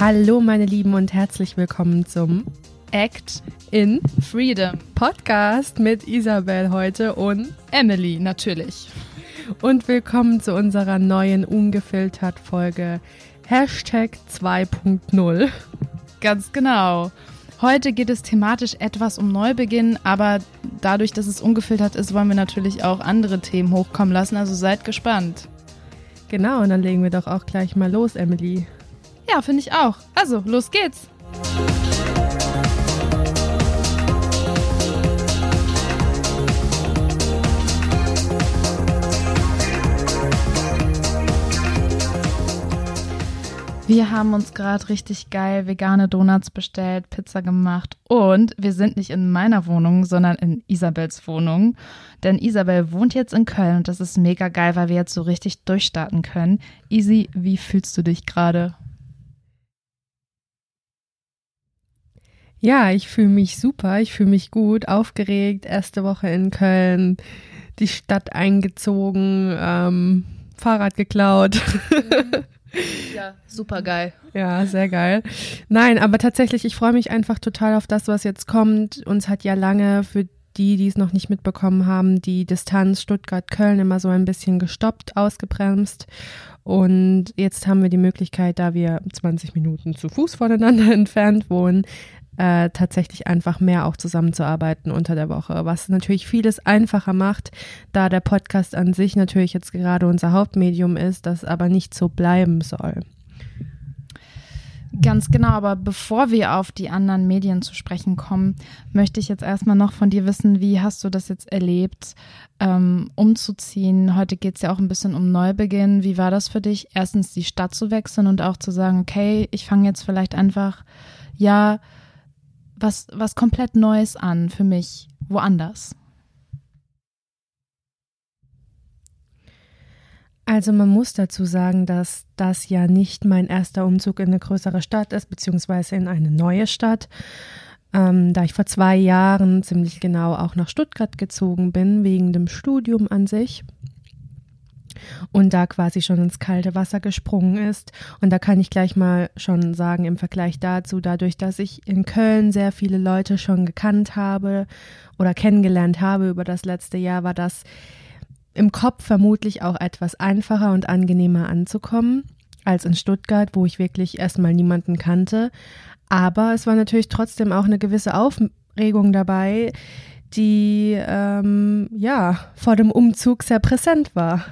Hallo meine Lieben und herzlich willkommen zum Act in Freedom Podcast mit Isabel heute und Emily natürlich. Und willkommen zu unserer neuen ungefiltert Folge Hashtag 2.0. Ganz genau. Heute geht es thematisch etwas um Neubeginn, aber dadurch, dass es ungefiltert ist, wollen wir natürlich auch andere Themen hochkommen lassen, also seid gespannt. Genau, und dann legen wir doch auch gleich mal los, Emily. Ja, finde ich auch. Also, los geht's. Wir haben uns gerade richtig geil vegane Donuts bestellt, Pizza gemacht und wir sind nicht in meiner Wohnung, sondern in Isabels Wohnung. Denn Isabel wohnt jetzt in Köln und das ist mega geil, weil wir jetzt so richtig durchstarten können. Easy, wie fühlst du dich gerade? Ja, ich fühle mich super, ich fühle mich gut, aufgeregt. Erste Woche in Köln, die Stadt eingezogen, ähm, Fahrrad geklaut. Ja, super geil. Ja, sehr geil. Nein, aber tatsächlich, ich freue mich einfach total auf das, was jetzt kommt. Uns hat ja lange für die, die es noch nicht mitbekommen haben, die Distanz Stuttgart-Köln immer so ein bisschen gestoppt, ausgebremst. Und jetzt haben wir die Möglichkeit, da wir 20 Minuten zu Fuß voneinander entfernt wohnen, äh, tatsächlich einfach mehr auch zusammenzuarbeiten unter der Woche, was natürlich vieles einfacher macht, da der Podcast an sich natürlich jetzt gerade unser Hauptmedium ist, das aber nicht so bleiben soll. Ganz genau, aber bevor wir auf die anderen Medien zu sprechen kommen, möchte ich jetzt erstmal noch von dir wissen, wie hast du das jetzt erlebt, ähm, umzuziehen? Heute geht es ja auch ein bisschen um Neubeginn. Wie war das für dich, erstens die Stadt zu wechseln und auch zu sagen, okay, ich fange jetzt vielleicht einfach, ja, was, was komplett Neues an für mich, woanders? Also man muss dazu sagen, dass das ja nicht mein erster Umzug in eine größere Stadt ist, beziehungsweise in eine neue Stadt. Ähm, da ich vor zwei Jahren ziemlich genau auch nach Stuttgart gezogen bin, wegen dem Studium an sich und da quasi schon ins kalte Wasser gesprungen ist. Und da kann ich gleich mal schon sagen, im Vergleich dazu, dadurch, dass ich in Köln sehr viele Leute schon gekannt habe oder kennengelernt habe über das letzte Jahr, war das im Kopf vermutlich auch etwas einfacher und angenehmer anzukommen als in Stuttgart, wo ich wirklich erstmal niemanden kannte. Aber es war natürlich trotzdem auch eine gewisse Aufregung dabei, die ähm, ja vor dem Umzug sehr präsent war.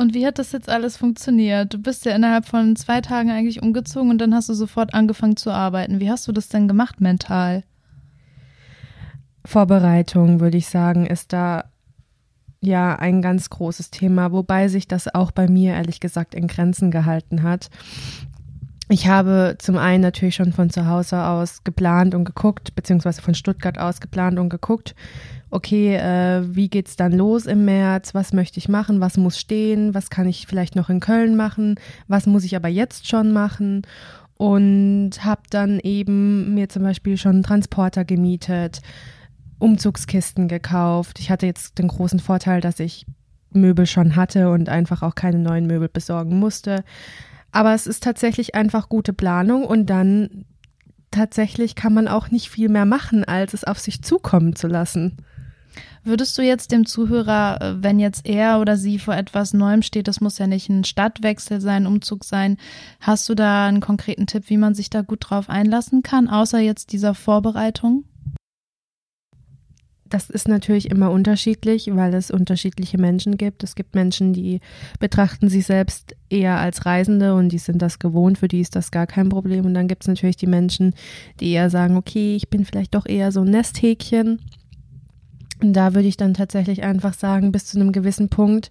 Und wie hat das jetzt alles funktioniert? Du bist ja innerhalb von zwei Tagen eigentlich umgezogen und dann hast du sofort angefangen zu arbeiten. Wie hast du das denn gemacht mental? Vorbereitung, würde ich sagen, ist da ja ein ganz großes Thema, wobei sich das auch bei mir ehrlich gesagt in Grenzen gehalten hat. Ich habe zum einen natürlich schon von zu Hause aus geplant und geguckt, beziehungsweise von Stuttgart aus geplant und geguckt, okay, äh, wie geht's dann los im März? Was möchte ich machen? Was muss stehen? Was kann ich vielleicht noch in Köln machen? Was muss ich aber jetzt schon machen? Und habe dann eben mir zum Beispiel schon einen Transporter gemietet, Umzugskisten gekauft. Ich hatte jetzt den großen Vorteil, dass ich Möbel schon hatte und einfach auch keine neuen Möbel besorgen musste. Aber es ist tatsächlich einfach gute Planung und dann tatsächlich kann man auch nicht viel mehr machen, als es auf sich zukommen zu lassen. Würdest du jetzt dem Zuhörer, äh, wenn jetzt er oder sie vor etwas Neuem steht, das muss ja nicht ein Stadtwechsel sein, Umzug sein, hast du da einen konkreten Tipp, wie man sich da gut drauf einlassen kann, außer jetzt dieser Vorbereitung? Das ist natürlich immer unterschiedlich, weil es unterschiedliche Menschen gibt. Es gibt Menschen, die betrachten sich selbst eher als Reisende und die sind das gewohnt, für die ist das gar kein Problem. Und dann gibt es natürlich die Menschen, die eher sagen, okay, ich bin vielleicht doch eher so ein Nesthäkchen und da würde ich dann tatsächlich einfach sagen, bis zu einem gewissen Punkt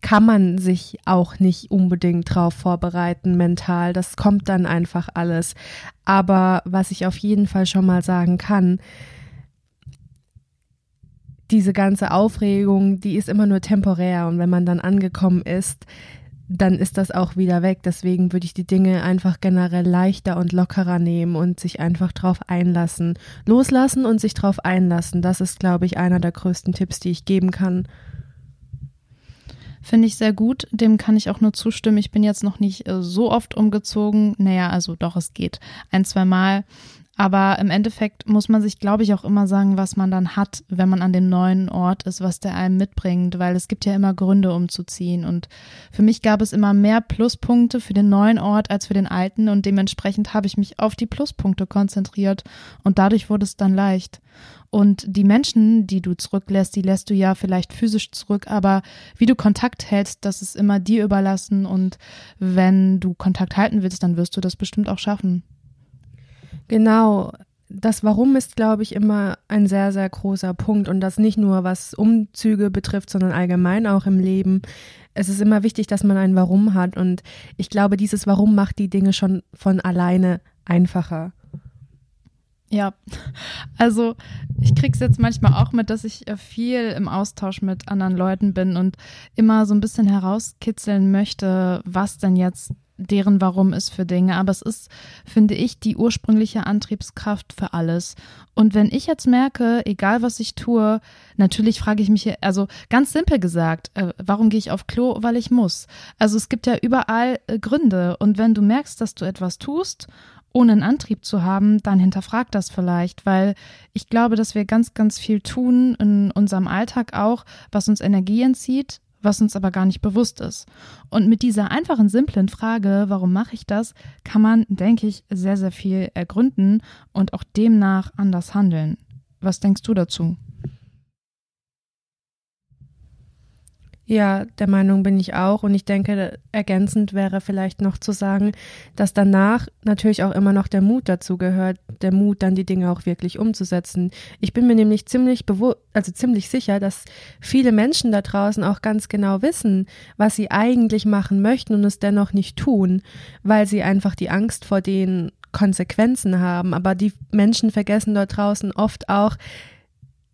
kann man sich auch nicht unbedingt drauf vorbereiten mental. Das kommt dann einfach alles. Aber was ich auf jeden Fall schon mal sagen kann, diese ganze Aufregung, die ist immer nur temporär und wenn man dann angekommen ist, dann ist das auch wieder weg. Deswegen würde ich die Dinge einfach generell leichter und lockerer nehmen und sich einfach drauf einlassen. Loslassen und sich drauf einlassen. Das ist, glaube ich, einer der größten Tipps, die ich geben kann. Finde ich sehr gut. Dem kann ich auch nur zustimmen. Ich bin jetzt noch nicht äh, so oft umgezogen. Naja, also doch, es geht. Ein, zwei Mal. Aber im Endeffekt muss man sich, glaube ich, auch immer sagen, was man dann hat, wenn man an dem neuen Ort ist, was der einem mitbringt, weil es gibt ja immer Gründe, umzuziehen. Und für mich gab es immer mehr Pluspunkte für den neuen Ort als für den alten und dementsprechend habe ich mich auf die Pluspunkte konzentriert und dadurch wurde es dann leicht. Und die Menschen, die du zurücklässt, die lässt du ja vielleicht physisch zurück, aber wie du Kontakt hältst, das ist immer dir überlassen und wenn du Kontakt halten willst, dann wirst du das bestimmt auch schaffen. Genau. Das Warum ist, glaube ich, immer ein sehr, sehr großer Punkt und das nicht nur was Umzüge betrifft, sondern allgemein auch im Leben. Es ist immer wichtig, dass man ein Warum hat und ich glaube, dieses Warum macht die Dinge schon von alleine einfacher. Ja, also ich krieg's jetzt manchmal auch mit, dass ich äh, viel im Austausch mit anderen Leuten bin und immer so ein bisschen herauskitzeln möchte, was denn jetzt deren Warum ist für Dinge. Aber es ist, finde ich, die ursprüngliche Antriebskraft für alles. Und wenn ich jetzt merke, egal was ich tue, natürlich frage ich mich, also ganz simpel gesagt, äh, warum gehe ich auf Klo? Weil ich muss. Also es gibt ja überall äh, Gründe. Und wenn du merkst, dass du etwas tust, ohne einen Antrieb zu haben, dann hinterfrag das vielleicht, weil ich glaube, dass wir ganz, ganz viel tun in unserem Alltag auch, was uns Energie entzieht, was uns aber gar nicht bewusst ist. Und mit dieser einfachen, simplen Frage, warum mache ich das, kann man, denke ich, sehr, sehr viel ergründen und auch demnach anders handeln. Was denkst du dazu? Ja, der Meinung bin ich auch. Und ich denke, ergänzend wäre vielleicht noch zu sagen, dass danach natürlich auch immer noch der Mut dazu gehört, der Mut, dann die Dinge auch wirklich umzusetzen. Ich bin mir nämlich ziemlich bewusst, also ziemlich sicher, dass viele Menschen da draußen auch ganz genau wissen, was sie eigentlich machen möchten und es dennoch nicht tun, weil sie einfach die Angst vor den Konsequenzen haben. Aber die Menschen vergessen dort draußen oft auch,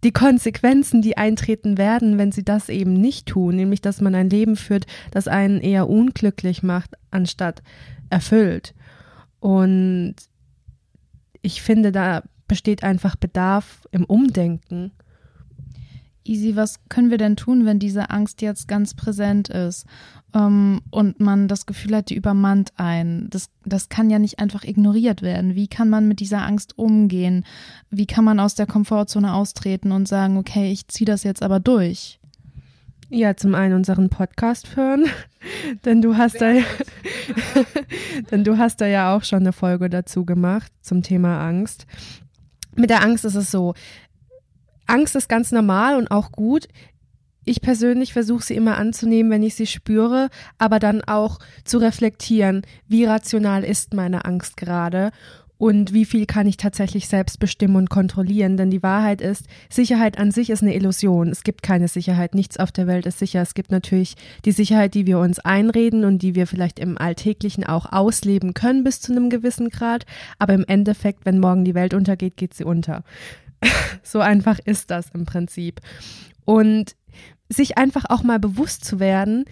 die Konsequenzen, die eintreten werden, wenn sie das eben nicht tun, nämlich dass man ein Leben führt, das einen eher unglücklich macht, anstatt erfüllt. Und ich finde, da besteht einfach Bedarf im Umdenken. Easy, was können wir denn tun, wenn diese Angst jetzt ganz präsent ist ähm, und man das Gefühl hat, die übermannt ein? Das, das kann ja nicht einfach ignoriert werden. Wie kann man mit dieser Angst umgehen? Wie kann man aus der Komfortzone austreten und sagen, okay, ich ziehe das jetzt aber durch? Ja, zum einen unseren Podcast hören, denn du hast da, denn du hast da ja auch schon eine Folge dazu gemacht zum Thema Angst. Mit der Angst ist es so, Angst ist ganz normal und auch gut. Ich persönlich versuche sie immer anzunehmen, wenn ich sie spüre, aber dann auch zu reflektieren, wie rational ist meine Angst gerade und wie viel kann ich tatsächlich selbst bestimmen und kontrollieren. Denn die Wahrheit ist, Sicherheit an sich ist eine Illusion. Es gibt keine Sicherheit. Nichts auf der Welt ist sicher. Es gibt natürlich die Sicherheit, die wir uns einreden und die wir vielleicht im Alltäglichen auch ausleben können bis zu einem gewissen Grad. Aber im Endeffekt, wenn morgen die Welt untergeht, geht sie unter. so einfach ist das im Prinzip. Und sich einfach auch mal bewusst zu werden,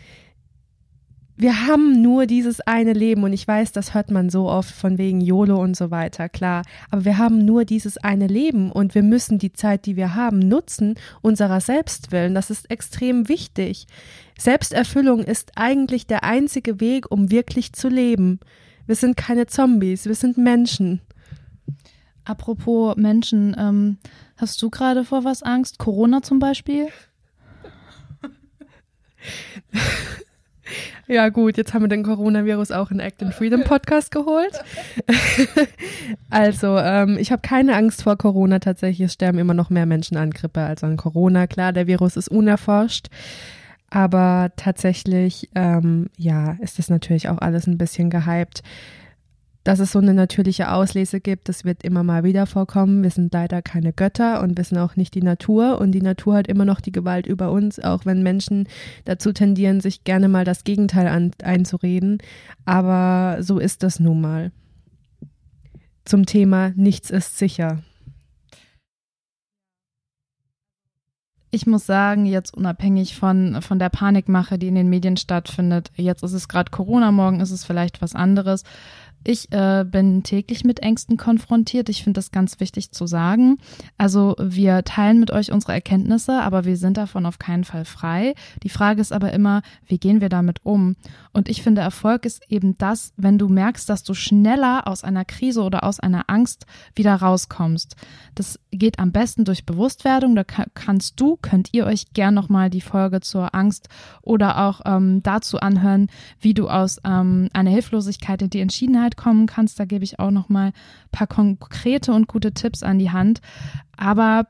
wir haben nur dieses eine Leben und ich weiß, das hört man so oft von wegen YOLO und so weiter, klar, aber wir haben nur dieses eine Leben und wir müssen die Zeit, die wir haben, nutzen, unserer selbst willen. Das ist extrem wichtig. Selbsterfüllung ist eigentlich der einzige Weg, um wirklich zu leben. Wir sind keine Zombies, wir sind Menschen. Apropos Menschen, ähm, hast du gerade vor was Angst? Corona zum Beispiel? Ja, gut, jetzt haben wir den Coronavirus auch in Act and Freedom Podcast geholt. also, ähm, ich habe keine Angst vor Corona tatsächlich. Es sterben immer noch mehr Menschen an Grippe als an Corona. Klar, der Virus ist unerforscht. Aber tatsächlich, ähm, ja, ist das natürlich auch alles ein bisschen gehypt dass es so eine natürliche Auslese gibt, das wird immer mal wieder vorkommen. Wir sind leider keine Götter und wir sind auch nicht die Natur und die Natur hat immer noch die Gewalt über uns, auch wenn Menschen dazu tendieren, sich gerne mal das Gegenteil an, einzureden. Aber so ist das nun mal. Zum Thema Nichts ist sicher. Ich muss sagen, jetzt unabhängig von, von der Panikmache, die in den Medien stattfindet, jetzt ist es gerade Corona, morgen ist es vielleicht was anderes Ich äh, bin täglich mit Ängsten konfrontiert. Ich finde das ganz wichtig zu sagen. Also wir teilen mit euch unsere Erkenntnisse, aber wir sind davon auf keinen Fall frei. Die Frage ist aber immer, wie gehen wir damit um? Und ich finde, Erfolg ist eben das, wenn du merkst, dass du schneller aus einer Krise oder aus einer Angst wieder rauskommst. Das geht am besten durch Bewusstwerdung. Da kannst du, könnt ihr euch gern nochmal die Folge zur Angst oder auch ähm, dazu anhören, wie du aus ähm, einer Hilflosigkeit in die Entschiedenheit kommen kannst. Da gebe ich auch nochmal ein paar konkrete und gute Tipps an die Hand. Aber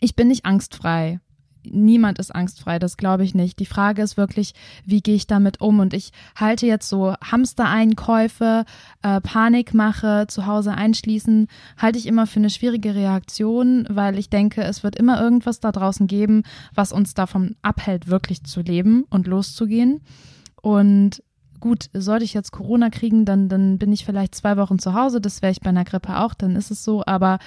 ich bin nicht angstfrei niemand ist angstfrei, das glaube ich nicht. Die Frage ist wirklich, wie gehe ich damit um? Und ich halte jetzt so Hamstereinkäufe, äh, Panikmache, zu Hause einschließen, halte ich immer für eine schwierige Reaktion, weil ich denke, es wird immer irgendwas da draußen geben, was uns davon abhält, wirklich zu leben und loszugehen. Und gut, sollte ich jetzt Corona kriegen, dann, dann bin ich vielleicht zwei Wochen zu Hause. Das wäre ich bei einer Grippe auch, dann ist es so. Aber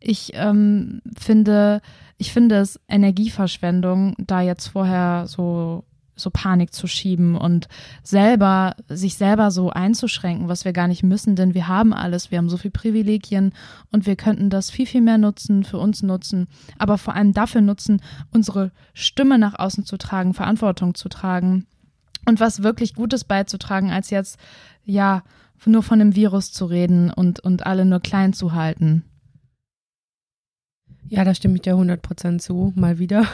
ich ähm, finde, ich finde es Energieverschwendung, da jetzt vorher so so Panik zu schieben und selber sich selber so einzuschränken, was wir gar nicht müssen, denn wir haben alles, wir haben so viel Privilegien und wir könnten das viel viel mehr nutzen, für uns nutzen, aber vor allem dafür nutzen, unsere Stimme nach außen zu tragen, Verantwortung zu tragen und was wirklich Gutes beizutragen, als jetzt ja nur von dem Virus zu reden und und alle nur klein zu halten. Ja, da stimme ich dir 100% zu, mal wieder.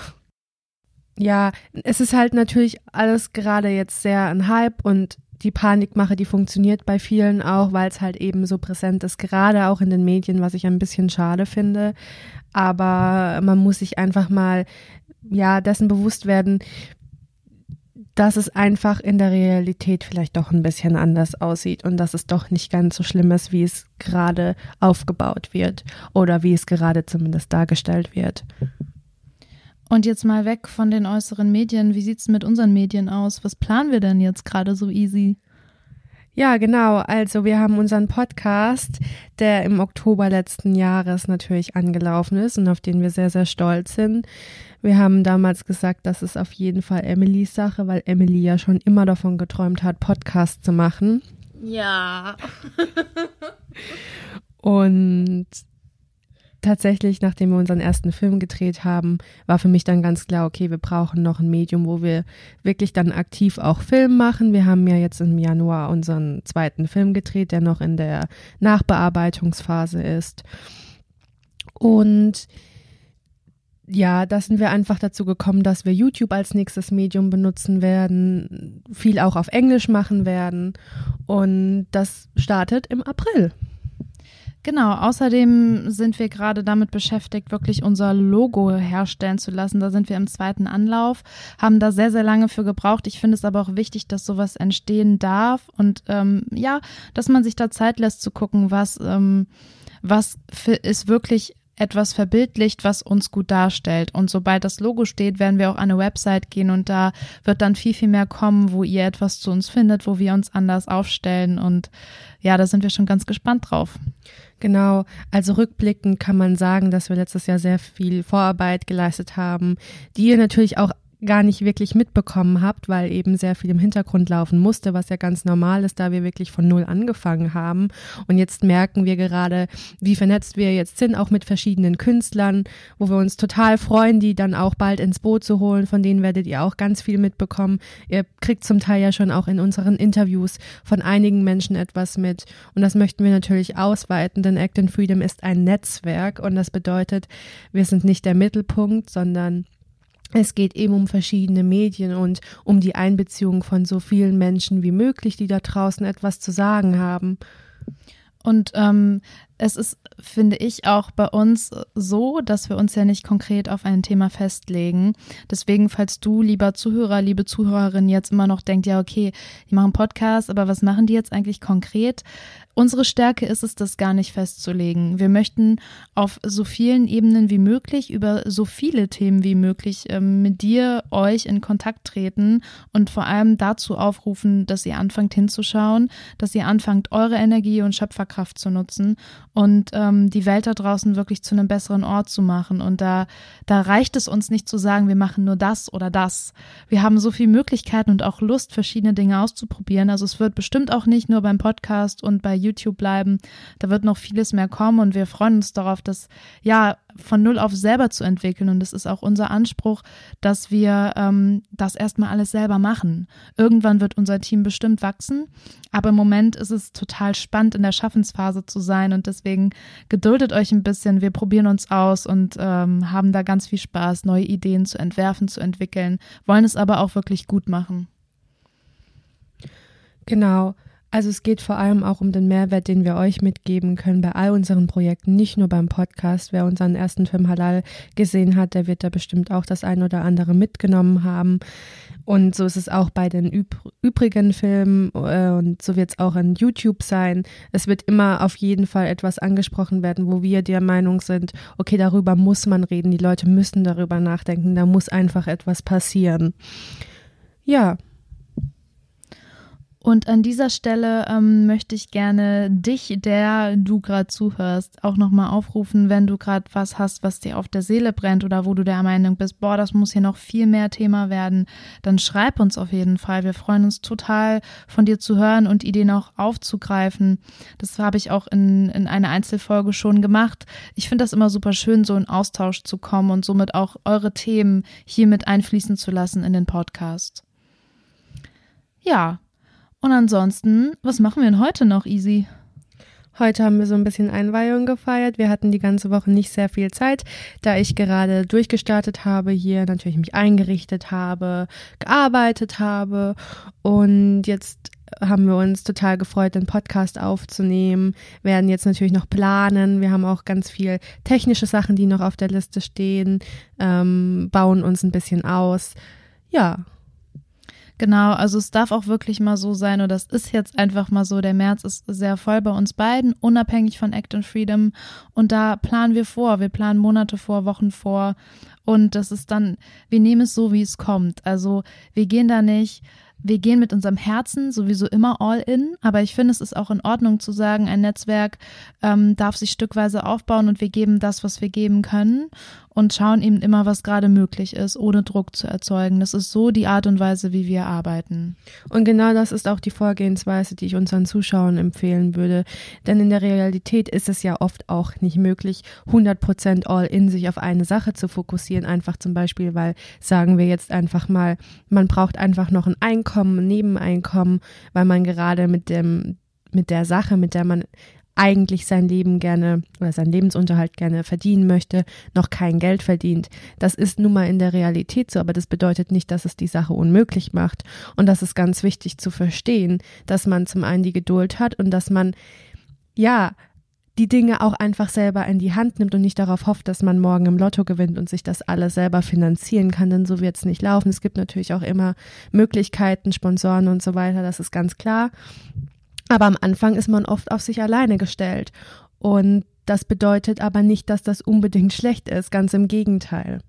Ja, es ist halt natürlich alles gerade jetzt sehr ein Hype und die Panikmache, die funktioniert bei vielen auch, weil es halt eben so präsent ist, gerade auch in den Medien, was ich ein bisschen schade finde. Aber man muss sich einfach mal, ja, dessen bewusst werden, dass es einfach in der Realität vielleicht doch ein bisschen anders aussieht und dass es doch nicht ganz so schlimm ist, wie es gerade aufgebaut wird oder wie es gerade zumindest dargestellt wird. Und jetzt mal weg von den äußeren Medien. Wie sieht es mit unseren Medien aus? Was planen wir denn jetzt gerade so easy? Ja, genau. Also wir haben unseren Podcast, der im Oktober letzten Jahres natürlich angelaufen ist und auf den wir sehr, sehr stolz sind. Wir haben damals gesagt, das ist auf jeden Fall Emilys Sache, weil Emily ja schon immer davon geträumt hat, Podcast zu machen. Ja. und tatsächlich, nachdem wir unseren ersten Film gedreht haben, war für mich dann ganz klar, okay, wir brauchen noch ein Medium, wo wir wirklich dann aktiv auch Film machen. Wir haben ja jetzt im Januar unseren zweiten Film gedreht, der noch in der Nachbearbeitungsphase ist. Und ja, da sind wir einfach dazu gekommen, dass wir YouTube als nächstes Medium benutzen werden, viel auch auf Englisch machen werden. Und das startet im April. Genau, außerdem sind wir gerade damit beschäftigt, wirklich unser Logo herstellen zu lassen. Da sind wir im zweiten Anlauf, haben da sehr, sehr lange für gebraucht. Ich finde es aber auch wichtig, dass sowas entstehen darf und ähm, ja, dass man sich da Zeit lässt zu gucken, was, ähm, was für, ist wirklich etwas verbildlicht, was uns gut darstellt. Und sobald das Logo steht, werden wir auch an eine Website gehen und da wird dann viel, viel mehr kommen, wo ihr etwas zu uns findet, wo wir uns anders aufstellen. Und ja, da sind wir schon ganz gespannt drauf. Genau, also rückblickend kann man sagen, dass wir letztes Jahr sehr viel Vorarbeit geleistet haben, die ihr natürlich auch gar nicht wirklich mitbekommen habt, weil eben sehr viel im Hintergrund laufen musste, was ja ganz normal ist, da wir wirklich von null angefangen haben. Und jetzt merken wir gerade, wie vernetzt wir jetzt sind, auch mit verschiedenen Künstlern, wo wir uns total freuen, die dann auch bald ins Boot zu holen. Von denen werdet ihr auch ganz viel mitbekommen. Ihr kriegt zum Teil ja schon auch in unseren Interviews von einigen Menschen etwas mit. Und das möchten wir natürlich ausweiten, denn Act in Freedom ist ein Netzwerk und das bedeutet, wir sind nicht der Mittelpunkt, sondern es geht eben um verschiedene Medien und um die Einbeziehung von so vielen Menschen wie möglich, die da draußen etwas zu sagen haben. Und ähm, es ist, finde ich, auch bei uns so, dass wir uns ja nicht konkret auf ein Thema festlegen. Deswegen, falls du, lieber Zuhörer, liebe Zuhörerin, jetzt immer noch denkt, ja, okay, die machen Podcast, aber was machen die jetzt eigentlich konkret? Unsere Stärke ist es, das gar nicht festzulegen. Wir möchten auf so vielen Ebenen wie möglich über so viele Themen wie möglich ähm, mit dir, euch in Kontakt treten und vor allem dazu aufrufen, dass ihr anfangt hinzuschauen, dass ihr anfangt, eure Energie und Schöpferkraft zu nutzen und ähm, die Welt da draußen wirklich zu einem besseren Ort zu machen. Und da, da reicht es uns nicht zu sagen, wir machen nur das oder das. Wir haben so viele Möglichkeiten und auch Lust, verschiedene Dinge auszuprobieren. Also es wird bestimmt auch nicht nur beim Podcast und bei YouTube bleiben. Da wird noch vieles mehr kommen und wir freuen uns darauf, das ja von null auf selber zu entwickeln. Und es ist auch unser Anspruch, dass wir ähm, das erstmal alles selber machen. Irgendwann wird unser Team bestimmt wachsen, aber im Moment ist es total spannend in der Schaffensphase zu sein und deswegen geduldet euch ein bisschen. Wir probieren uns aus und ähm, haben da ganz viel Spaß, neue Ideen zu entwerfen, zu entwickeln, wollen es aber auch wirklich gut machen. Genau. Also es geht vor allem auch um den Mehrwert, den wir euch mitgeben können bei all unseren Projekten, nicht nur beim Podcast. Wer unseren ersten Film Halal gesehen hat, der wird da bestimmt auch das ein oder andere mitgenommen haben. Und so ist es auch bei den üb übrigen Filmen äh, und so wird es auch in YouTube sein. Es wird immer auf jeden Fall etwas angesprochen werden, wo wir der Meinung sind, okay, darüber muss man reden, die Leute müssen darüber nachdenken, da muss einfach etwas passieren. Ja, und an dieser Stelle ähm, möchte ich gerne dich, der du gerade zuhörst, auch nochmal aufrufen, wenn du gerade was hast, was dir auf der Seele brennt oder wo du der Meinung bist, boah, das muss hier noch viel mehr Thema werden, dann schreib uns auf jeden Fall. Wir freuen uns total von dir zu hören und Ideen auch aufzugreifen. Das habe ich auch in, in einer Einzelfolge schon gemacht. Ich finde das immer super schön, so in Austausch zu kommen und somit auch eure Themen hier mit einfließen zu lassen in den Podcast. Ja, und ansonsten, was machen wir denn heute noch, Easy? Heute haben wir so ein bisschen Einweihung gefeiert. Wir hatten die ganze Woche nicht sehr viel Zeit, da ich gerade durchgestartet habe, hier natürlich mich eingerichtet habe, gearbeitet habe und jetzt haben wir uns total gefreut, den Podcast aufzunehmen, werden jetzt natürlich noch planen. Wir haben auch ganz viel technische Sachen, die noch auf der Liste stehen, ähm, bauen uns ein bisschen aus. Ja, Genau, also es darf auch wirklich mal so sein, und das ist jetzt einfach mal so, der März ist sehr voll bei uns beiden, unabhängig von Act and Freedom. Und da planen wir vor, wir planen Monate vor, Wochen vor. Und das ist dann, wir nehmen es so, wie es kommt. Also wir gehen da nicht wir gehen mit unserem Herzen sowieso immer all in, aber ich finde, es ist auch in Ordnung zu sagen, ein Netzwerk ähm, darf sich stückweise aufbauen und wir geben das, was wir geben können und schauen eben immer, was gerade möglich ist, ohne Druck zu erzeugen. Das ist so die Art und Weise, wie wir arbeiten. Und genau das ist auch die Vorgehensweise, die ich unseren Zuschauern empfehlen würde. Denn in der Realität ist es ja oft auch nicht möglich, 100% all in sich auf eine Sache zu fokussieren. Einfach zum Beispiel, weil, sagen wir jetzt einfach mal, man braucht einfach noch ein Einkommen, ein Nebeneinkommen, weil man gerade mit dem mit der Sache, mit der man eigentlich sein Leben gerne oder seinen Lebensunterhalt gerne verdienen möchte, noch kein Geld verdient. Das ist nun mal in der Realität so, aber das bedeutet nicht, dass es die Sache unmöglich macht. Und das ist ganz wichtig zu verstehen, dass man zum einen die Geduld hat und dass man, ja, die Dinge auch einfach selber in die Hand nimmt und nicht darauf hofft, dass man morgen im Lotto gewinnt und sich das alles selber finanzieren kann, denn so wird es nicht laufen. Es gibt natürlich auch immer Möglichkeiten, Sponsoren und so weiter, das ist ganz klar. Aber am Anfang ist man oft auf sich alleine gestellt. Und das bedeutet aber nicht, dass das unbedingt schlecht ist, ganz im Gegenteil.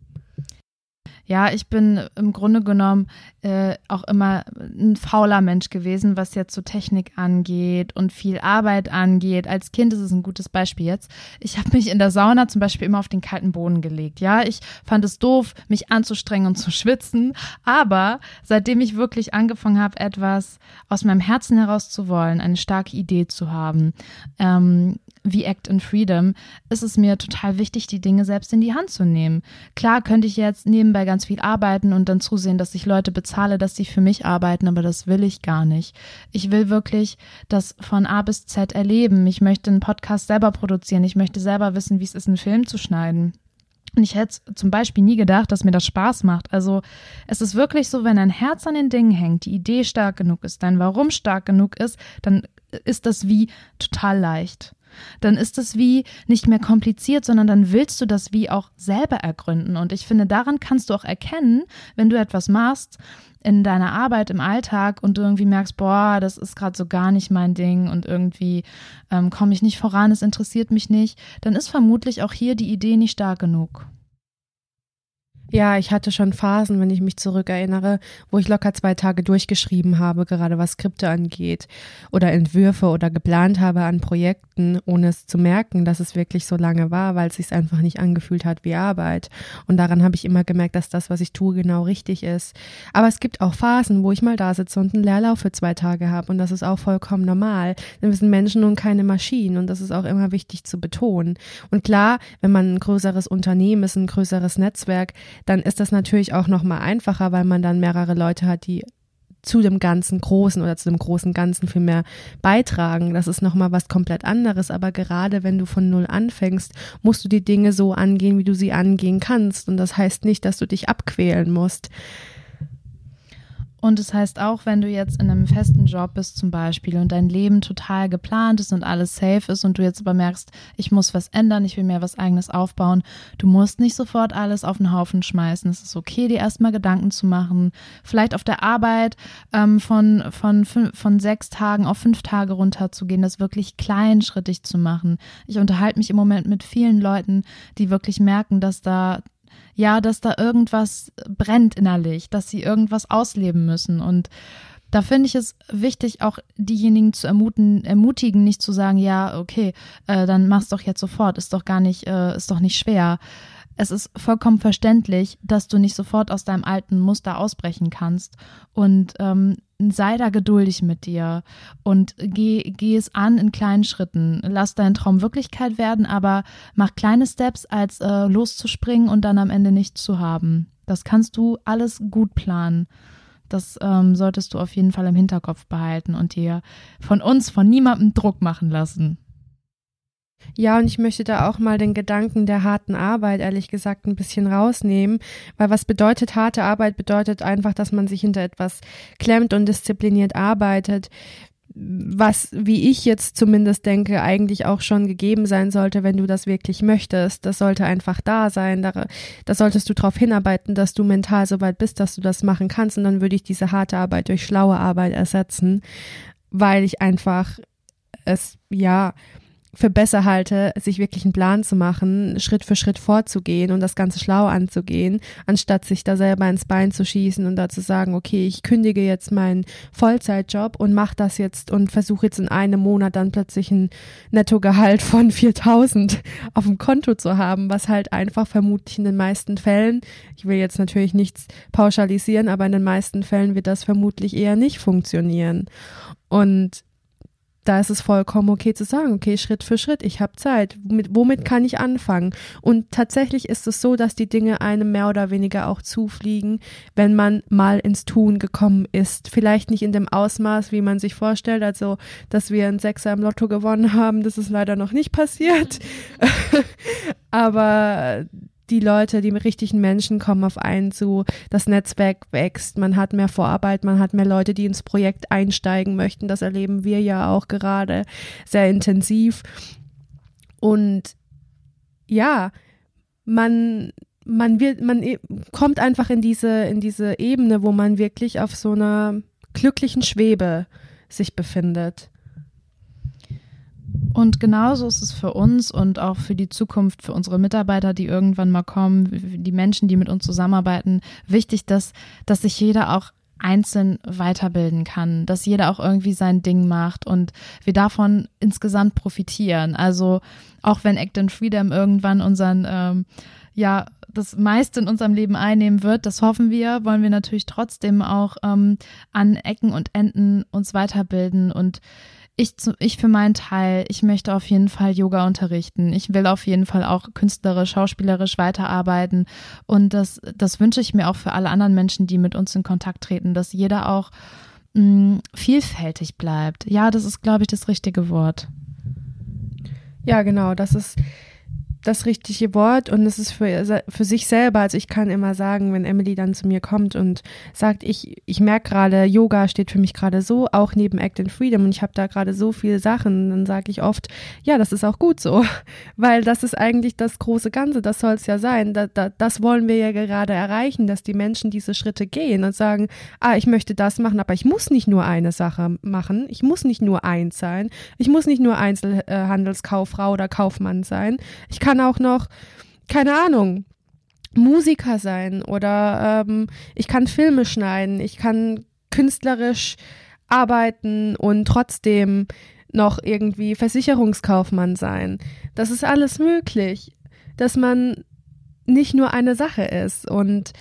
Ja, ich bin im Grunde genommen äh, auch immer ein fauler Mensch gewesen, was jetzt so Technik angeht und viel Arbeit angeht. Als Kind ist es ein gutes Beispiel jetzt. Ich habe mich in der Sauna zum Beispiel immer auf den kalten Boden gelegt. Ja, ich fand es doof, mich anzustrengen und zu schwitzen. Aber seitdem ich wirklich angefangen habe, etwas aus meinem Herzen heraus zu wollen, eine starke Idee zu haben, ähm, wie Act in Freedom, ist es mir total wichtig, die Dinge selbst in die Hand zu nehmen. Klar könnte ich jetzt nebenbei ganz viel arbeiten und dann zusehen, dass ich Leute bezahle, dass sie für mich arbeiten, aber das will ich gar nicht. Ich will wirklich das von A bis Z erleben. Ich möchte einen Podcast selber produzieren. Ich möchte selber wissen, wie es ist, einen Film zu schneiden. Und ich hätte zum Beispiel nie gedacht, dass mir das Spaß macht. Also es ist wirklich so, wenn ein Herz an den Dingen hängt, die Idee stark genug ist, dein Warum stark genug ist, dann ist das wie total leicht dann ist es wie nicht mehr kompliziert, sondern dann willst du das wie auch selber ergründen. Und ich finde, daran kannst du auch erkennen, wenn du etwas machst in deiner Arbeit im Alltag und du irgendwie merkst, boah, das ist gerade so gar nicht mein Ding und irgendwie ähm, komme ich nicht voran, es interessiert mich nicht, dann ist vermutlich auch hier die Idee nicht stark genug. Ja, ich hatte schon Phasen, wenn ich mich zurückerinnere, wo ich locker zwei Tage durchgeschrieben habe, gerade was Skripte angeht oder Entwürfe oder geplant habe an Projekten, ohne es zu merken, dass es wirklich so lange war, weil es sich einfach nicht angefühlt hat wie Arbeit. Und daran habe ich immer gemerkt, dass das, was ich tue, genau richtig ist. Aber es gibt auch Phasen, wo ich mal da sitze und einen Leerlauf für zwei Tage habe und das ist auch vollkommen normal. Denn wir sind Menschen und keine Maschinen und das ist auch immer wichtig zu betonen. Und klar, wenn man ein größeres Unternehmen ist, ein größeres Netzwerk, dann ist das natürlich auch noch mal einfacher, weil man dann mehrere Leute hat, die zu dem ganzen Großen oder zu dem großen Ganzen viel mehr beitragen. Das ist nochmal was komplett anderes. Aber gerade wenn du von Null anfängst, musst du die Dinge so angehen, wie du sie angehen kannst. Und das heißt nicht, dass du dich abquälen musst. Und es das heißt auch, wenn du jetzt in einem festen Job bist zum Beispiel und dein Leben total geplant ist und alles safe ist und du jetzt aber merkst, ich muss was ändern, ich will mir was eigenes aufbauen, du musst nicht sofort alles auf den Haufen schmeißen. Es ist okay, dir erstmal Gedanken zu machen. Vielleicht auf der Arbeit ähm, von, von, von sechs Tagen auf fünf Tage runterzugehen, das wirklich kleinschrittig zu machen. Ich unterhalte mich im Moment mit vielen Leuten, die wirklich merken, dass da ja, dass da irgendwas brennt innerlich, dass sie irgendwas ausleben müssen. Und da finde ich es wichtig, auch diejenigen zu ermuten, ermutigen, nicht zu sagen, ja, okay, äh, dann mach's doch jetzt sofort, ist doch gar nicht, äh, ist doch nicht schwer. Es ist vollkommen verständlich, dass du nicht sofort aus deinem alten Muster ausbrechen kannst. Und ähm, sei da geduldig mit dir und geh, geh es an in kleinen Schritten. Lass deinen Traum Wirklichkeit werden, aber mach kleine Steps, als äh, loszuspringen und dann am Ende nichts zu haben. Das kannst du alles gut planen. Das ähm, solltest du auf jeden Fall im Hinterkopf behalten und dir von uns, von niemandem Druck machen lassen. Ja, und ich möchte da auch mal den Gedanken der harten Arbeit, ehrlich gesagt, ein bisschen rausnehmen, weil was bedeutet harte Arbeit? Bedeutet einfach, dass man sich hinter etwas klemmt und diszipliniert arbeitet was, wie ich jetzt zumindest denke, eigentlich auch schon gegeben sein sollte, wenn du das wirklich möchtest. Das sollte einfach da sein. Da, da solltest du darauf hinarbeiten, dass du mental so weit bist, dass du das machen kannst. Und dann würde ich diese harte Arbeit durch schlaue Arbeit ersetzen, weil ich einfach es, ja, für besser halte, sich wirklich einen Plan zu machen, Schritt für Schritt vorzugehen und das Ganze schlau anzugehen, anstatt sich da selber ins Bein zu schießen und da zu sagen, okay, ich kündige jetzt meinen Vollzeitjob und mache das jetzt und versuche jetzt in einem Monat dann plötzlich ein Nettogehalt von 4000 auf dem Konto zu haben, was halt einfach vermutlich in den meisten Fällen, ich will jetzt natürlich nichts pauschalisieren, aber in den meisten Fällen wird das vermutlich eher nicht funktionieren. Und da ist es vollkommen okay zu sagen, okay, Schritt für Schritt, ich habe Zeit, womit, womit kann ich anfangen? Und tatsächlich ist es so, dass die Dinge einem mehr oder weniger auch zufliegen, wenn man mal ins Tun gekommen ist. Vielleicht nicht in dem Ausmaß, wie man sich vorstellt, also dass wir ein Sechser im Lotto gewonnen haben, das ist leider noch nicht passiert. Aber die Leute, die richtigen Menschen kommen auf einen zu, das Netzwerk wächst, man hat mehr Vorarbeit, man hat mehr Leute, die ins Projekt einsteigen möchten. Das erleben wir ja auch gerade sehr intensiv. Und ja, man man wird man e, kommt einfach in diese in diese Ebene, wo man wirklich auf so einer glücklichen Schwebe sich befindet. Und genauso ist es für uns und auch für die Zukunft, für unsere Mitarbeiter, die irgendwann mal kommen, die Menschen, die mit uns zusammenarbeiten, wichtig, dass, dass sich jeder auch einzeln weiterbilden kann, dass jeder auch irgendwie sein Ding macht und wir davon insgesamt profitieren. Also auch wenn Act in Freedom irgendwann unseren, ähm, ja, das meiste in unserem Leben einnehmen wird, das hoffen wir, wollen wir natürlich trotzdem auch ähm, an Ecken und Enden uns weiterbilden und ich, ich für meinen Teil, ich möchte auf jeden Fall Yoga unterrichten. Ich will auf jeden Fall auch künstlerisch, schauspielerisch weiterarbeiten. Und das, das wünsche ich mir auch für alle anderen Menschen, die mit uns in Kontakt treten, dass jeder auch mh, mm, vielfältig bleibt. Ja, das ist, glaube ich, das richtige Wort. Ja, genau. Das ist das richtige Wort und es ist für, für sich selber. Also ich kann immer sagen, wenn Emily dann zu mir kommt und sagt, ich, ich merke gerade, Yoga steht für mich gerade so, auch neben Act in Freedom und ich habe da gerade so viele Sachen, dann sage ich oft, ja, das ist auch gut so, weil das ist eigentlich das große Ganze, das soll es ja sein. Da, da, das wollen wir ja gerade erreichen, dass die Menschen diese Schritte gehen und sagen, ah, ich möchte das machen, aber ich muss nicht nur eine Sache machen, ich muss nicht nur eins sein, ich muss nicht nur Einzelhandelskauffrau oder Kaufmann sein, ich kann kann auch noch, keine Ahnung, Musiker sein oder ähm, ich kann Filme schneiden, ich kann künstlerisch arbeiten und trotzdem noch irgendwie Versicherungskaufmann sein. Das ist alles möglich, dass man nicht nur eine Sache ist und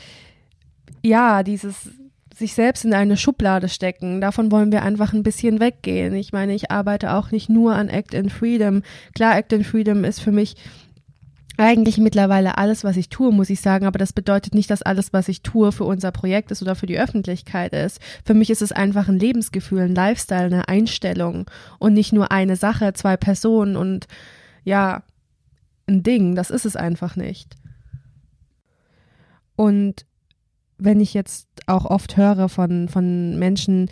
ja, dieses sich selbst in eine Schublade stecken. Davon wollen wir einfach ein bisschen weggehen. Ich meine, ich arbeite auch nicht nur an Act in Freedom. Klar, Act in Freedom ist für mich eigentlich mittlerweile alles, was ich tue, muss ich sagen, aber das bedeutet nicht, dass alles, was ich tue, für unser Projekt ist oder für die Öffentlichkeit ist. Für mich ist es einfach ein Lebensgefühl, ein Lifestyle, eine Einstellung und nicht nur eine Sache, zwei Personen und ja, ein Ding. Das ist es einfach nicht. Und wenn ich jetzt auch oft höre von, von Menschen,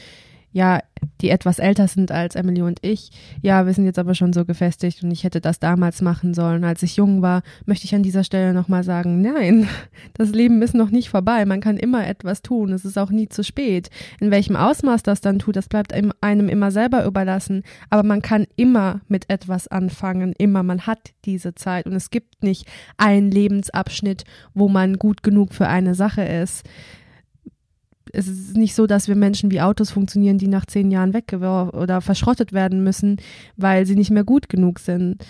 ja, die etwas älter sind als Emily und ich, ja, wir sind jetzt aber schon so gefestigt und ich hätte das damals machen sollen, als ich jung war, möchte ich an dieser Stelle nochmal sagen, nein, das Leben ist noch nicht vorbei, man kann immer etwas tun, es ist auch nie zu spät. In welchem Ausmaß das dann tut, das bleibt einem immer selber überlassen, aber man kann immer mit etwas anfangen, immer, man hat diese Zeit. Und es gibt nicht einen Lebensabschnitt, wo man gut genug für eine Sache ist es ist nicht so, dass wir Menschen wie Autos funktionieren, die nach zehn Jahren weg oder verschrottet werden müssen, weil sie nicht mehr gut genug sind.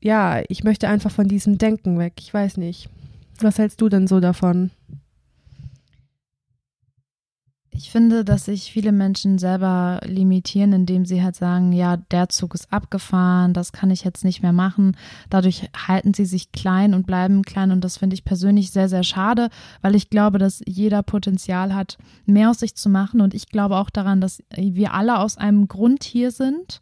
Ja, ich möchte einfach von diesem Denken weg. Ich weiß nicht. Was hältst du denn so davon? Ich finde, dass sich viele Menschen selber limitieren, indem sie halt sagen, ja, der Zug ist abgefahren, das kann ich jetzt nicht mehr machen. Dadurch halten sie sich klein und bleiben klein und das finde ich persönlich sehr, sehr schade, weil ich glaube, dass jeder Potenzial hat, mehr aus sich zu machen und ich glaube auch daran, dass wir alle aus einem Grund hier sind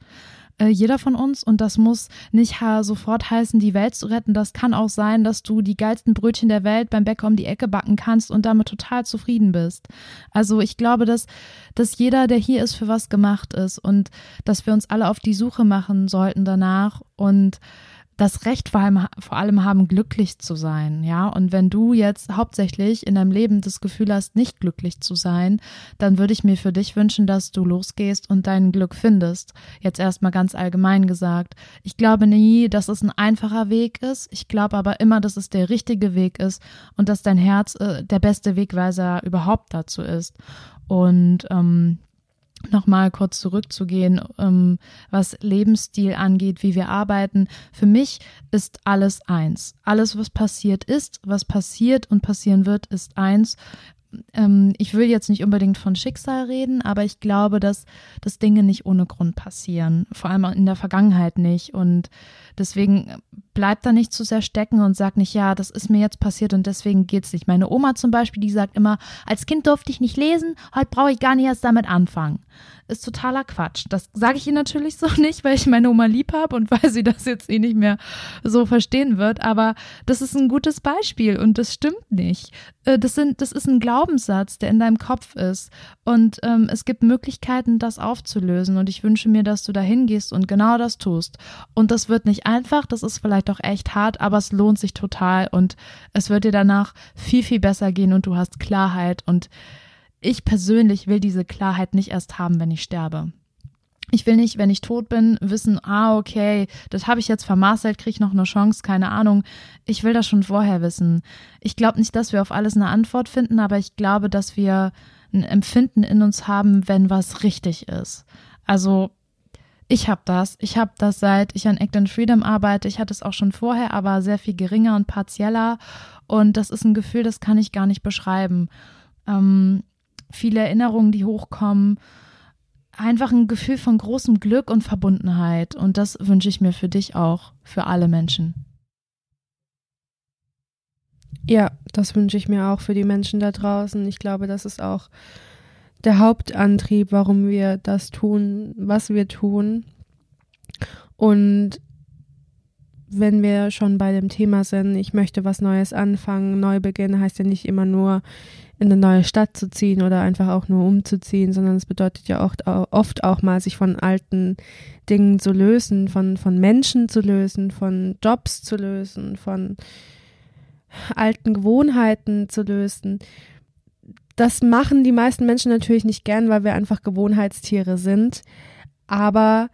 äh, jeder von uns. Und das muss nicht sofort heißen, die Welt zu retten. Das kann auch sein, dass du die geilsten Brötchen der Welt beim Bäcker um die Ecke backen kannst und damit total zufrieden bist. Also ich glaube, dass, dass jeder, der hier ist, für was gemacht ist und dass wir uns alle auf die Suche machen sollten danach und das Recht vor allem, vor allem haben, glücklich zu sein, ja. Und wenn du jetzt hauptsächlich in deinem Leben das Gefühl hast, nicht glücklich zu sein, dann würde ich mir für dich wünschen, dass du losgehst und dein Glück findest. Jetzt erstmal ganz allgemein gesagt. Ich glaube nie, dass es ein einfacher Weg ist. Ich glaube aber immer, dass es der richtige Weg ist und dass dein Herz äh, der beste Wegweiser überhaupt dazu ist. Und ähm, nochmal kurz zurückzugehen, ähm, was Lebensstil angeht, wie wir arbeiten. Für mich ist alles eins. Alles, was passiert ist, was passiert und passieren wird, ist eins. Ähm, ich will jetzt nicht unbedingt von Schicksal reden, aber ich glaube, dass, dass Dinge nicht ohne Grund passieren. Vor allem in der Vergangenheit nicht. Und deswegen bleibt da nicht zu sehr stecken und sagt nicht, ja, das ist mir jetzt passiert und deswegen geht's nicht. Meine Oma zum Beispiel, die sagt immer, als Kind durfte ich nicht lesen, heute brauche ich gar nicht erst damit anfangen ist totaler Quatsch. Das sage ich ihr natürlich so nicht, weil ich meine Oma lieb habe und weil sie das jetzt eh nicht mehr so verstehen wird. Aber das ist ein gutes Beispiel und das stimmt nicht. Äh, das, sind, das ist ein Glaubenssatz, der in deinem Kopf ist. Und ähm, es gibt Möglichkeiten, das aufzulösen. Und ich wünsche mir, dass du da hingehst und genau das tust. Und das wird nicht einfach, das ist vielleicht auch echt hart, aber es lohnt sich total und es wird dir danach viel, viel besser gehen und du hast Klarheit und ich persönlich will diese Klarheit nicht erst haben, wenn ich sterbe. Ich will nicht, wenn ich tot bin, wissen, ah, okay, das habe ich jetzt vermasselt, kriege ich noch eine Chance, keine Ahnung. Ich will das schon vorher wissen. Ich glaube nicht, dass wir auf alles eine Antwort finden, aber ich glaube, dass wir ein Empfinden in uns haben, wenn was richtig ist. Also ich habe das. Ich habe das seit ich an Act and Freedom arbeite. Ich hatte es auch schon vorher, aber sehr viel geringer und partieller. Und das ist ein Gefühl, das kann ich gar nicht beschreiben. Ähm, viele Erinnerungen, die hochkommen. Einfach ein Gefühl von großem Glück und Verbundenheit. Und das wünsche ich mir für dich auch, für alle Menschen. Ja, das wünsche ich mir auch für die Menschen da draußen. Ich glaube, das ist auch der Hauptantrieb, warum wir das tun, was wir tun. Und wenn wir schon bei dem Thema sind, ich möchte was Neues anfangen, Neubeginn heißt ja nicht immer nur in eine neue Stadt zu ziehen oder einfach auch nur umzuziehen, sondern es bedeutet ja oft, oft auch mal, sich von alten Dingen zu lösen, von, von Menschen zu lösen, von Jobs zu lösen, von alten Gewohnheiten zu lösen. Das machen die meisten Menschen natürlich nicht gern, weil wir einfach Gewohnheitstiere sind. Aber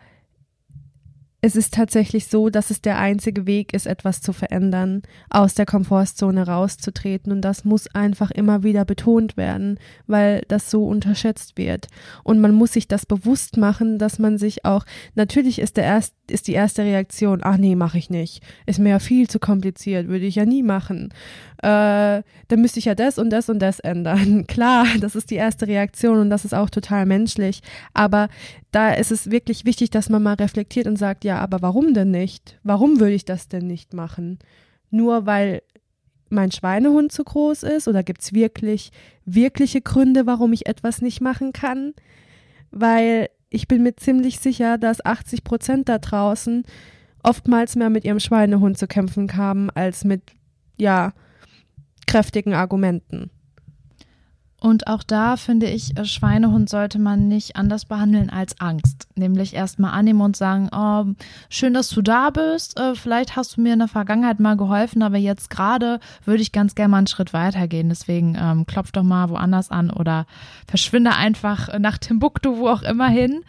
es ist tatsächlich so, dass es der einzige Weg ist, etwas zu verändern, aus der Komfortzone rauszutreten. Und das muss einfach immer wieder betont werden, weil das so unterschätzt wird. Und man muss sich das bewusst machen, dass man sich auch, natürlich ist der erst, ist die erste Reaktion, ach nee, mache ich nicht. Ist mir ja viel zu kompliziert, würde ich ja nie machen. Äh, dann müsste ich ja das und das und das ändern. Klar, das ist die erste Reaktion und das ist auch total menschlich. Aber da ist es wirklich wichtig, dass man mal reflektiert und sagt, ja, aber warum denn nicht? Warum würde ich das denn nicht machen? Nur weil mein Schweinehund zu groß ist oder gibt es wirklich, wirkliche Gründe, warum ich etwas nicht machen kann? Weil ich bin mir ziemlich sicher, dass 80 Prozent da draußen oftmals mehr mit ihrem Schweinehund zu kämpfen haben, als mit, ja, kräftigen Argumenten. Und auch da finde ich, äh, Schweinehund sollte man nicht anders behandeln als Angst. Nämlich erstmal annehmen und sagen, oh, schön, dass du da bist. Äh, vielleicht hast du mir in der Vergangenheit mal geholfen, aber jetzt gerade würde ich ganz gerne mal einen Schritt weitergehen. Deswegen ähm, klopf doch mal woanders an oder verschwinde einfach nach Timbuktu, wo auch immer hin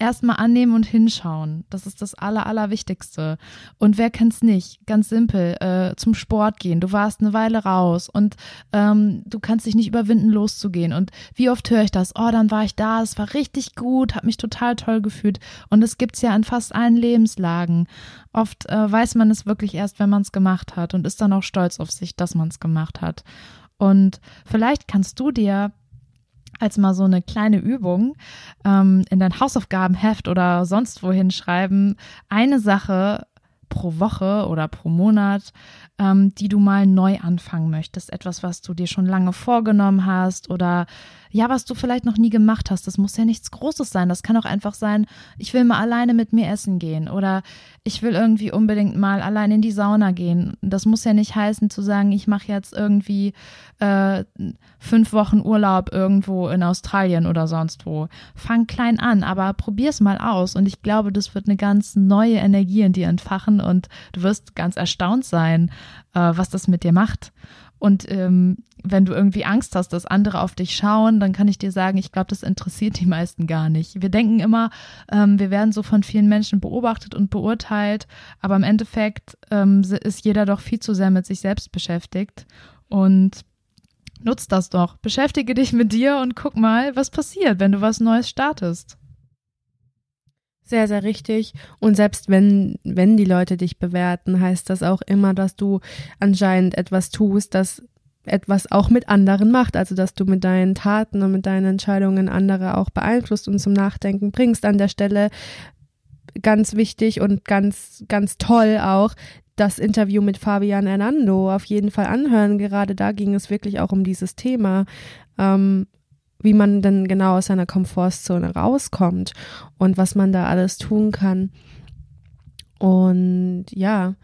erstmal annehmen und hinschauen. Das ist das Aller, Allerwichtigste. Und wer kennt's nicht? Ganz simpel, äh, zum Sport gehen. Du warst eine Weile raus und ähm, du kannst dich nicht überwinden, loszugehen. Und wie oft höre ich das? Oh, dann war ich da, es war richtig gut, habe mich total toll gefühlt. Und es gibt's ja in fast allen Lebenslagen. Oft äh, weiß man es wirklich erst, wenn man es gemacht hat und ist dann auch stolz auf sich, dass man es gemacht hat. Und vielleicht kannst du dir als mal so eine kleine Übung ähm, in dein Hausaufgabenheft oder sonst wohin schreiben, eine Sache pro Woche oder pro Monat, ähm, die du mal neu anfangen möchtest. Etwas, was du dir schon lange vorgenommen hast oder ja, was du vielleicht noch nie gemacht hast. Das muss ja nichts Großes sein. Das kann auch einfach sein, ich will mal alleine mit mir essen gehen oder ich will irgendwie unbedingt mal allein in die Sauna gehen. Das muss ja nicht heißen zu sagen, ich mache jetzt irgendwie äh, fünf Wochen Urlaub irgendwo in Australien oder sonst wo. Fang klein an, aber probier's mal aus. Und ich glaube, das wird eine ganz neue Energie in dir entfachen und du wirst ganz erstaunt sein, äh, was das mit dir macht. Und ähm, wenn du irgendwie Angst hast, dass andere auf dich schauen, dann kann ich dir sagen, ich glaube, das interessiert die meisten gar nicht. Wir denken immer, ähm, wir werden so von vielen Menschen beobachtet und beurteilt, aber im Endeffekt ähm, ist jeder doch viel zu sehr mit sich selbst beschäftigt. Und nutz das doch. Beschäftige dich mit dir und guck mal, was passiert, wenn du was Neues startest. Sehr, sehr richtig. Und selbst wenn, wenn die Leute dich bewerten, heißt das auch immer, dass du anscheinend etwas tust, das etwas auch mit anderen macht, also dass du mit deinen Taten und mit deinen Entscheidungen andere auch beeinflusst und zum Nachdenken bringst. An der Stelle ganz wichtig und ganz, ganz toll auch das Interview mit Fabian Hernando auf jeden Fall anhören. Gerade da ging es wirklich auch um dieses Thema. Ähm, wie man denn genau aus seiner Komfortzone rauskommt und was man da alles tun kann. Und ja,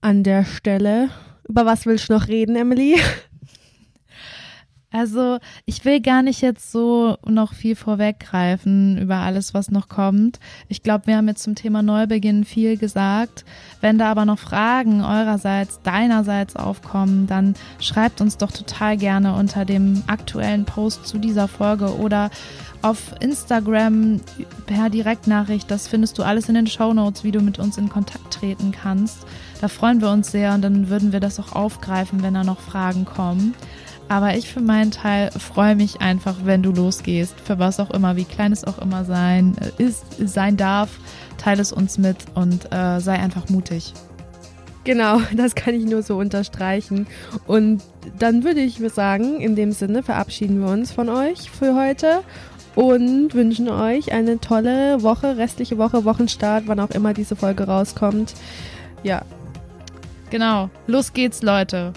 an der Stelle, über was willst du noch reden, Emily? Also ich will gar nicht jetzt so noch viel vorweggreifen über alles, was noch kommt. Ich glaube, wir haben jetzt zum Thema Neubeginn viel gesagt. Wenn da aber noch Fragen eurerseits, deinerseits aufkommen, dann schreibt uns doch total gerne unter dem aktuellen Post zu dieser Folge oder auf Instagram per Direktnachricht. Das findest du alles in den Show Notes, wie du mit uns in Kontakt treten kannst. Da freuen wir uns sehr und dann würden wir das auch aufgreifen, wenn da noch Fragen kommen. Aber ich für meinen Teil freue mich einfach, wenn du losgehst, für was auch immer, wie klein es auch immer sein äh, ist, sein darf. Teile es uns mit und äh, sei einfach mutig. Genau, das kann ich nur so unterstreichen. Und dann würde ich sagen, in dem Sinne verabschieden wir uns von euch für heute und wünschen euch eine tolle Woche, restliche Woche, Wochenstart, wann auch immer diese Folge rauskommt. Ja. Genau, los geht's, Leute.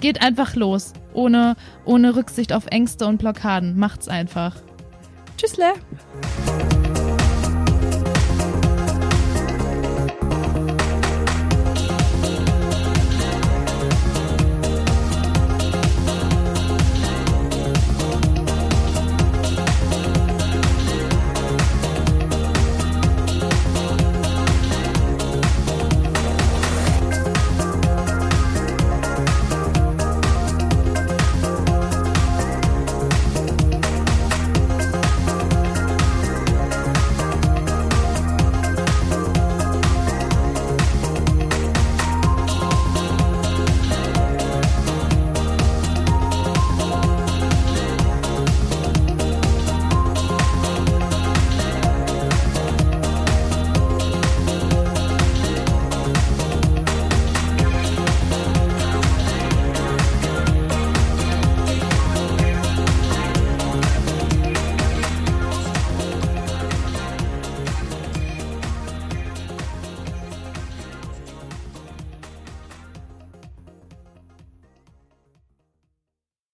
Geht einfach los ohne, ohne Rücksicht auf Ängste und Blockaden. Macht's einfach. Tschüssle.